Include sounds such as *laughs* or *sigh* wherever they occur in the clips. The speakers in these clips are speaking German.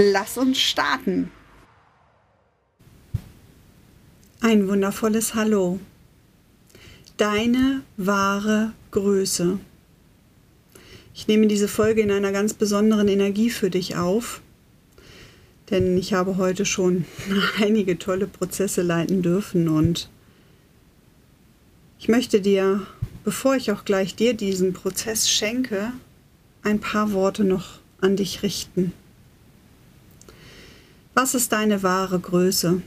Lass uns starten. Ein wundervolles Hallo. Deine wahre Größe. Ich nehme diese Folge in einer ganz besonderen Energie für dich auf, denn ich habe heute schon *laughs* einige tolle Prozesse leiten dürfen und ich möchte dir, bevor ich auch gleich dir diesen Prozess schenke, ein paar Worte noch an dich richten. Was ist deine wahre Größe?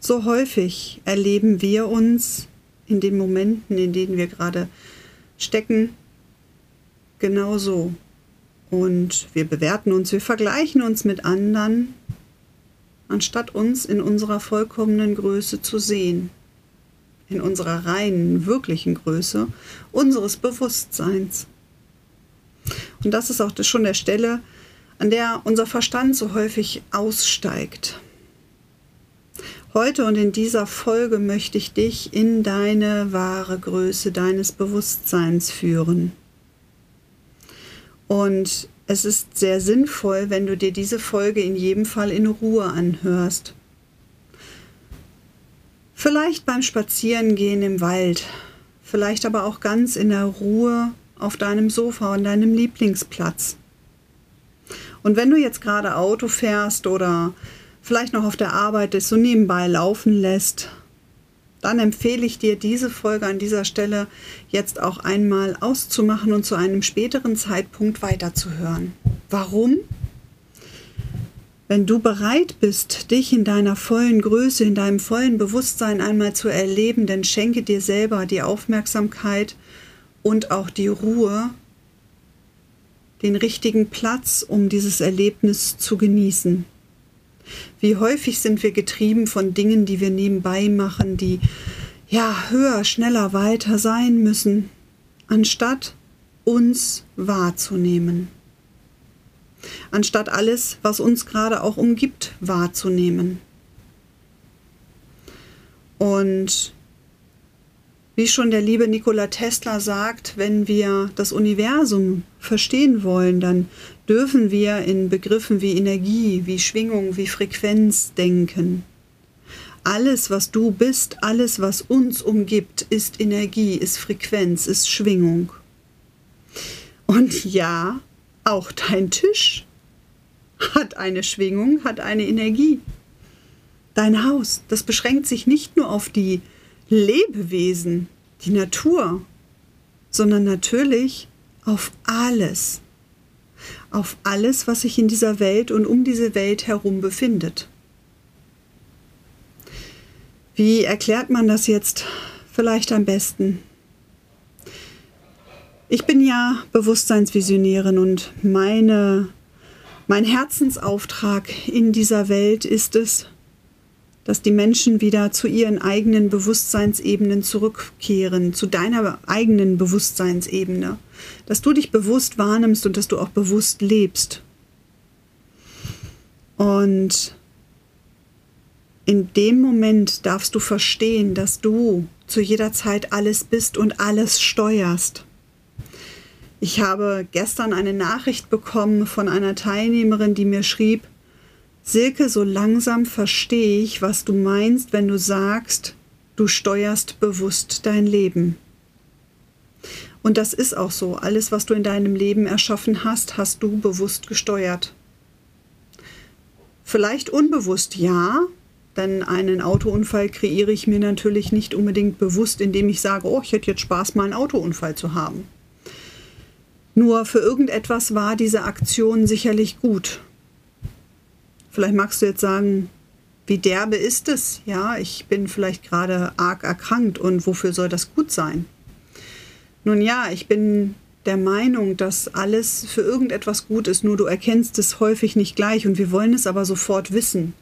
So häufig erleben wir uns in den Momenten, in denen wir gerade stecken, genauso. Und wir bewerten uns, wir vergleichen uns mit anderen, anstatt uns in unserer vollkommenen Größe zu sehen, in unserer reinen, wirklichen Größe unseres Bewusstseins. Und das ist auch schon der Stelle, an der unser Verstand so häufig aussteigt. Heute und in dieser Folge möchte ich dich in deine wahre Größe deines Bewusstseins führen. Und es ist sehr sinnvoll, wenn du dir diese Folge in jedem Fall in Ruhe anhörst. Vielleicht beim Spazierengehen im Wald, vielleicht aber auch ganz in der Ruhe auf deinem Sofa an deinem Lieblingsplatz. Und wenn du jetzt gerade Auto fährst oder vielleicht noch auf der Arbeit ist, so nebenbei laufen lässt, dann empfehle ich dir, diese Folge an dieser Stelle jetzt auch einmal auszumachen und zu einem späteren Zeitpunkt weiterzuhören. Warum? Wenn du bereit bist, dich in deiner vollen Größe, in deinem vollen Bewusstsein einmal zu erleben, dann schenke dir selber die Aufmerksamkeit und auch die Ruhe, den richtigen Platz, um dieses Erlebnis zu genießen. Wie häufig sind wir getrieben von Dingen, die wir nebenbei machen, die ja höher, schneller, weiter sein müssen, anstatt uns wahrzunehmen. Anstatt alles, was uns gerade auch umgibt, wahrzunehmen. Und wie schon der liebe Nikola Tesla sagt, wenn wir das Universum verstehen wollen, dann dürfen wir in Begriffen wie Energie, wie Schwingung, wie Frequenz denken. Alles, was du bist, alles, was uns umgibt, ist Energie, ist Frequenz, ist Schwingung. Und ja, auch dein Tisch hat eine Schwingung, hat eine Energie. Dein Haus, das beschränkt sich nicht nur auf die Lebewesen, die Natur, sondern natürlich auf alles. Auf alles, was sich in dieser Welt und um diese Welt herum befindet. Wie erklärt man das jetzt vielleicht am besten? Ich bin ja Bewusstseinsvisionärin und meine, mein Herzensauftrag in dieser Welt ist es, dass die Menschen wieder zu ihren eigenen Bewusstseinsebenen zurückkehren, zu deiner eigenen Bewusstseinsebene, dass du dich bewusst wahrnimmst und dass du auch bewusst lebst. Und in dem Moment darfst du verstehen, dass du zu jeder Zeit alles bist und alles steuerst. Ich habe gestern eine Nachricht bekommen von einer Teilnehmerin, die mir schrieb, Silke, so langsam verstehe ich, was du meinst, wenn du sagst, du steuerst bewusst dein Leben. Und das ist auch so. Alles, was du in deinem Leben erschaffen hast, hast du bewusst gesteuert. Vielleicht unbewusst, ja, denn einen Autounfall kreiere ich mir natürlich nicht unbedingt bewusst, indem ich sage, oh, ich hätte jetzt Spaß, mal einen Autounfall zu haben. Nur für irgendetwas war diese Aktion sicherlich gut. Vielleicht magst du jetzt sagen, wie derbe ist es? Ja, ich bin vielleicht gerade arg erkrankt und wofür soll das gut sein? Nun ja, ich bin der Meinung, dass alles für irgendetwas gut ist, nur du erkennst es häufig nicht gleich und wir wollen es aber sofort wissen.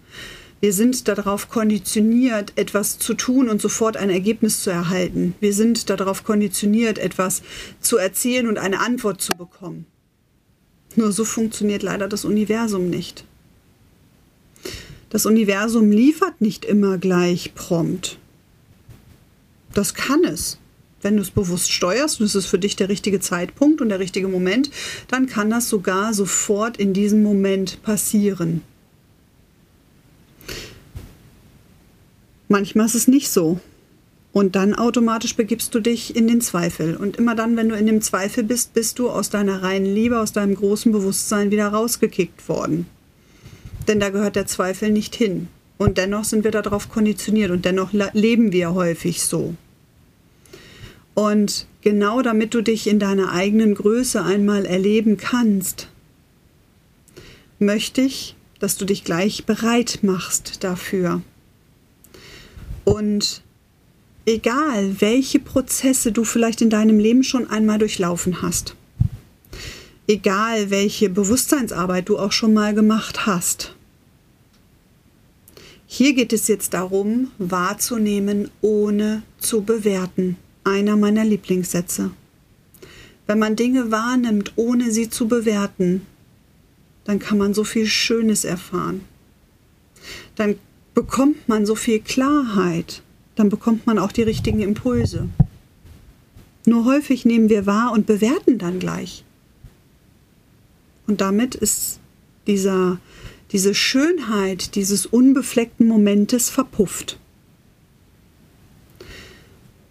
Wir sind darauf konditioniert, etwas zu tun und sofort ein Ergebnis zu erhalten. Wir sind darauf konditioniert, etwas zu erzählen und eine Antwort zu bekommen. Nur so funktioniert leider das Universum nicht. Das Universum liefert nicht immer gleich prompt. Das kann es. Wenn du es bewusst steuerst und es ist für dich der richtige Zeitpunkt und der richtige Moment, dann kann das sogar sofort in diesem Moment passieren. Manchmal ist es nicht so. Und dann automatisch begibst du dich in den Zweifel. Und immer dann, wenn du in dem Zweifel bist, bist du aus deiner reinen Liebe, aus deinem großen Bewusstsein wieder rausgekickt worden. Denn da gehört der Zweifel nicht hin. Und dennoch sind wir darauf konditioniert und dennoch leben wir häufig so. Und genau damit du dich in deiner eigenen Größe einmal erleben kannst, möchte ich, dass du dich gleich bereit machst dafür. Und egal, welche Prozesse du vielleicht in deinem Leben schon einmal durchlaufen hast, egal, welche Bewusstseinsarbeit du auch schon mal gemacht hast, hier geht es jetzt darum, wahrzunehmen, ohne zu bewerten. Einer meiner Lieblingssätze. Wenn man Dinge wahrnimmt, ohne sie zu bewerten, dann kann man so viel Schönes erfahren. Dann bekommt man so viel Klarheit, dann bekommt man auch die richtigen Impulse. Nur häufig nehmen wir wahr und bewerten dann gleich. Und damit ist dieser, diese Schönheit dieses unbefleckten Momentes verpufft.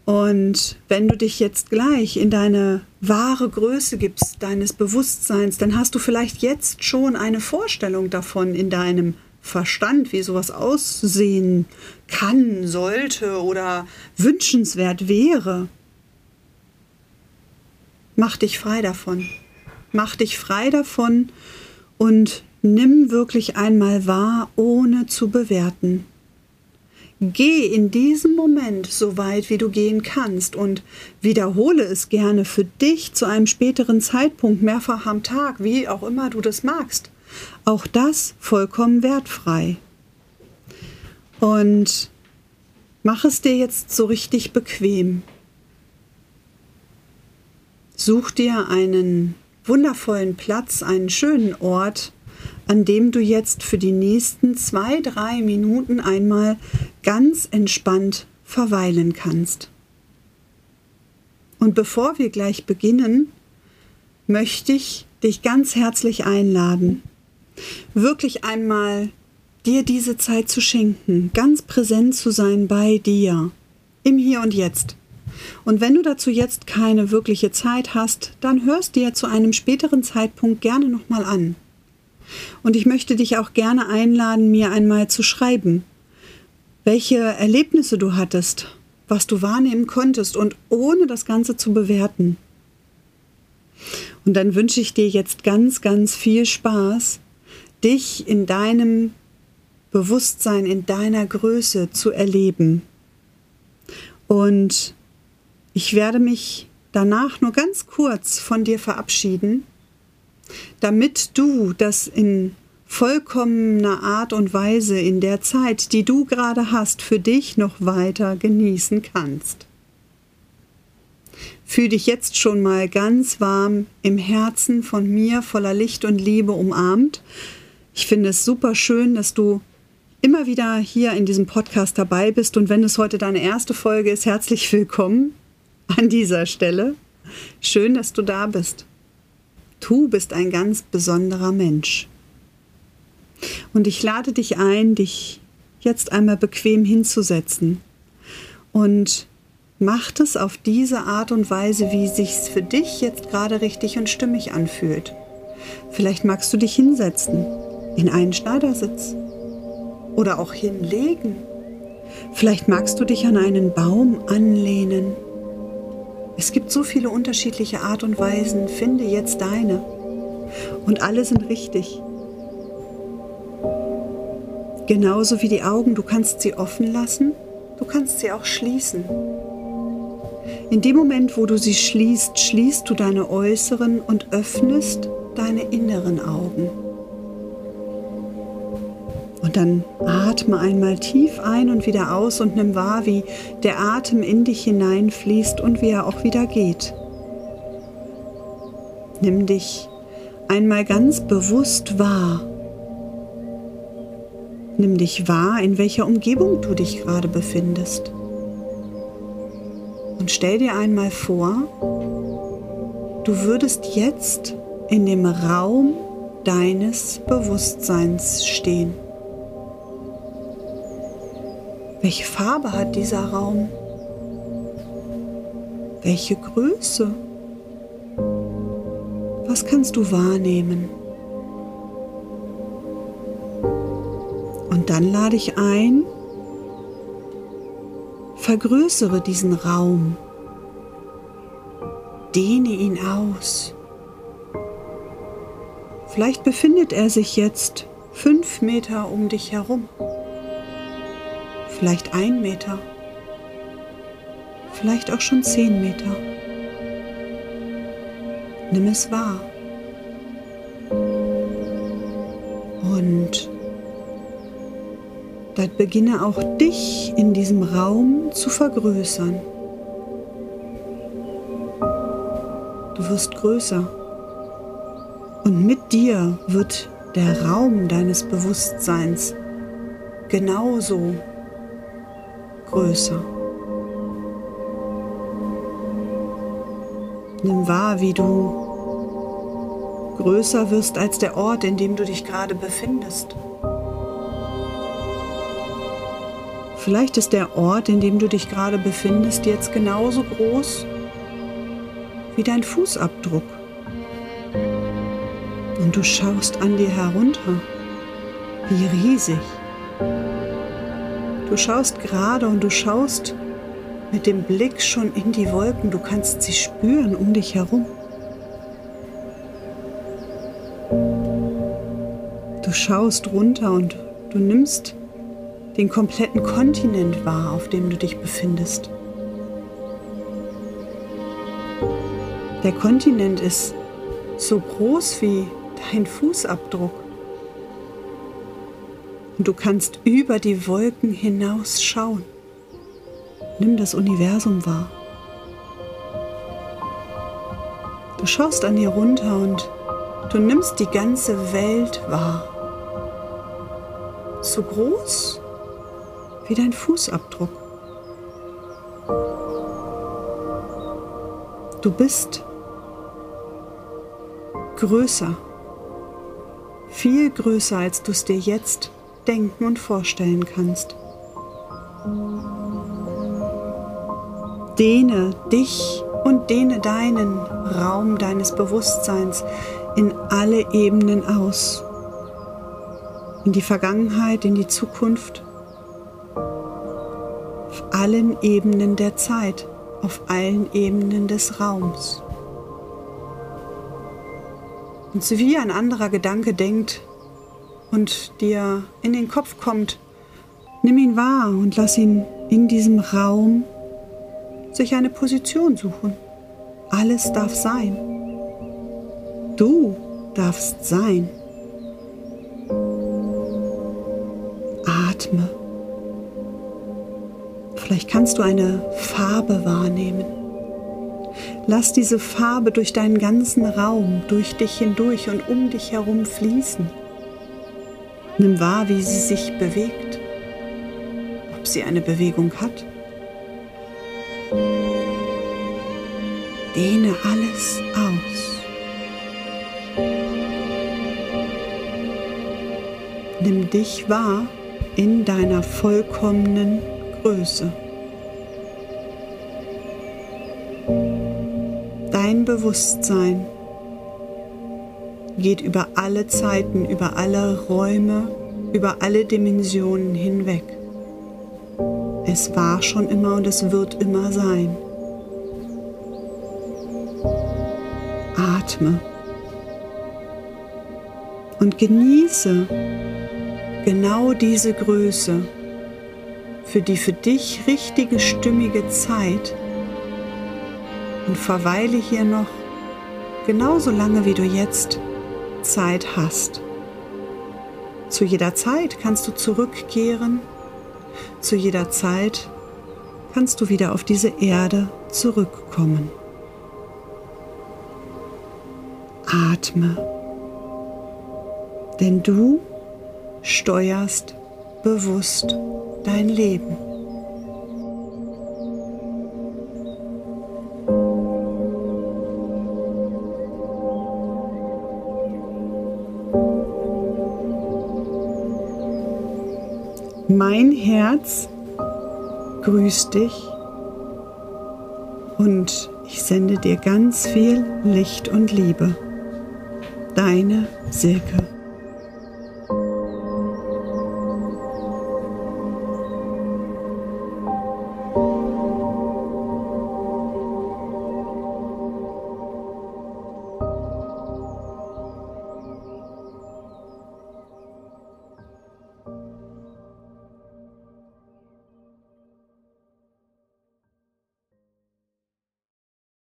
Und wenn du dich jetzt gleich in deine wahre Größe gibst, deines Bewusstseins, dann hast du vielleicht jetzt schon eine Vorstellung davon in deinem Verstand, wie sowas aussehen kann, sollte oder wünschenswert wäre. Mach dich frei davon. Mach dich frei davon und nimm wirklich einmal wahr, ohne zu bewerten. Geh in diesem Moment so weit, wie du gehen kannst und wiederhole es gerne für dich zu einem späteren Zeitpunkt mehrfach am Tag, wie auch immer du das magst. Auch das vollkommen wertfrei. Und mach es dir jetzt so richtig bequem. Such dir einen wundervollen Platz, einen schönen Ort, an dem du jetzt für die nächsten zwei, drei Minuten einmal ganz entspannt verweilen kannst. Und bevor wir gleich beginnen, möchte ich dich ganz herzlich einladen, wirklich einmal dir diese Zeit zu schenken, ganz präsent zu sein bei dir, im Hier und Jetzt. Und wenn du dazu jetzt keine wirkliche Zeit hast, dann hörst dir zu einem späteren Zeitpunkt gerne nochmal an. Und ich möchte dich auch gerne einladen, mir einmal zu schreiben, welche Erlebnisse du hattest, was du wahrnehmen konntest und ohne das Ganze zu bewerten. Und dann wünsche ich dir jetzt ganz, ganz viel Spaß dich in deinem Bewusstsein, in deiner Größe zu erleben. Und ich werde mich danach nur ganz kurz von dir verabschieden, damit du das in vollkommener Art und Weise in der Zeit, die du gerade hast, für dich noch weiter genießen kannst. Fühl dich jetzt schon mal ganz warm im Herzen von mir voller Licht und Liebe umarmt, ich finde es super schön, dass du immer wieder hier in diesem Podcast dabei bist. Und wenn es heute deine erste Folge ist, herzlich willkommen *laughs* an dieser Stelle. Schön, dass du da bist. Du bist ein ganz besonderer Mensch. Und ich lade dich ein, dich jetzt einmal bequem hinzusetzen und mach es auf diese Art und Weise, wie sich's für dich jetzt gerade richtig und stimmig anfühlt. Vielleicht magst du dich hinsetzen in einen Schneidersitz oder auch hinlegen. Vielleicht magst du dich an einen Baum anlehnen. Es gibt so viele unterschiedliche Art und Weisen. Finde jetzt deine. Und alle sind richtig. Genauso wie die Augen. Du kannst sie offen lassen, du kannst sie auch schließen. In dem Moment, wo du sie schließt, schließt du deine äußeren und öffnest deine inneren Augen. Und dann atme einmal tief ein und wieder aus und nimm wahr, wie der Atem in dich hineinfließt und wie er auch wieder geht. Nimm dich einmal ganz bewusst wahr. Nimm dich wahr, in welcher Umgebung du dich gerade befindest. Und stell dir einmal vor, du würdest jetzt in dem Raum deines Bewusstseins stehen. Welche Farbe hat dieser Raum? Welche Größe? Was kannst du wahrnehmen? Und dann lade ich ein, vergrößere diesen Raum, dehne ihn aus. Vielleicht befindet er sich jetzt fünf Meter um dich herum vielleicht ein Meter, vielleicht auch schon zehn Meter. Nimm es wahr. Und dann beginne auch dich in diesem Raum zu vergrößern. Du wirst größer. Und mit dir wird der Raum deines Bewusstseins genauso größer. Nimm wahr, wie du größer wirst als der Ort, in dem du dich gerade befindest. Vielleicht ist der Ort, in dem du dich gerade befindest, jetzt genauso groß wie dein Fußabdruck. Und du schaust an dir herunter. Wie riesig. Du schaust gerade und du schaust mit dem Blick schon in die Wolken. Du kannst sie spüren um dich herum. Du schaust runter und du nimmst den kompletten Kontinent wahr, auf dem du dich befindest. Der Kontinent ist so groß wie dein Fußabdruck und du kannst über die Wolken hinaus schauen. Nimm das Universum wahr. Du schaust an dir runter und du nimmst die ganze Welt wahr. So groß wie dein Fußabdruck. Du bist größer, viel größer, als du es dir jetzt denken und vorstellen kannst. Dehne dich und dehne deinen Raum deines Bewusstseins in alle Ebenen aus. In die Vergangenheit, in die Zukunft, auf allen Ebenen der Zeit, auf allen Ebenen des Raums. Und so wie ein anderer Gedanke denkt, und dir in den Kopf kommt, nimm ihn wahr und lass ihn in diesem Raum sich eine Position suchen. Alles darf sein. Du darfst sein. Atme. Vielleicht kannst du eine Farbe wahrnehmen. Lass diese Farbe durch deinen ganzen Raum, durch dich hindurch und um dich herum fließen. Nimm wahr, wie sie sich bewegt, ob sie eine Bewegung hat. Dehne alles aus. Nimm dich wahr in deiner vollkommenen Größe. Dein Bewusstsein geht über alle Zeiten, über alle Räume, über alle Dimensionen hinweg. Es war schon immer und es wird immer sein. Atme und genieße genau diese Größe für die für dich richtige stimmige Zeit, und verweile hier noch genauso lange, wie du jetzt Zeit hast. Zu jeder Zeit kannst du zurückkehren, zu jeder Zeit kannst du wieder auf diese Erde zurückkommen. Atme, denn du steuerst bewusst dein Leben. Herz grüßt dich und ich sende dir ganz viel Licht und Liebe. Deine Silke.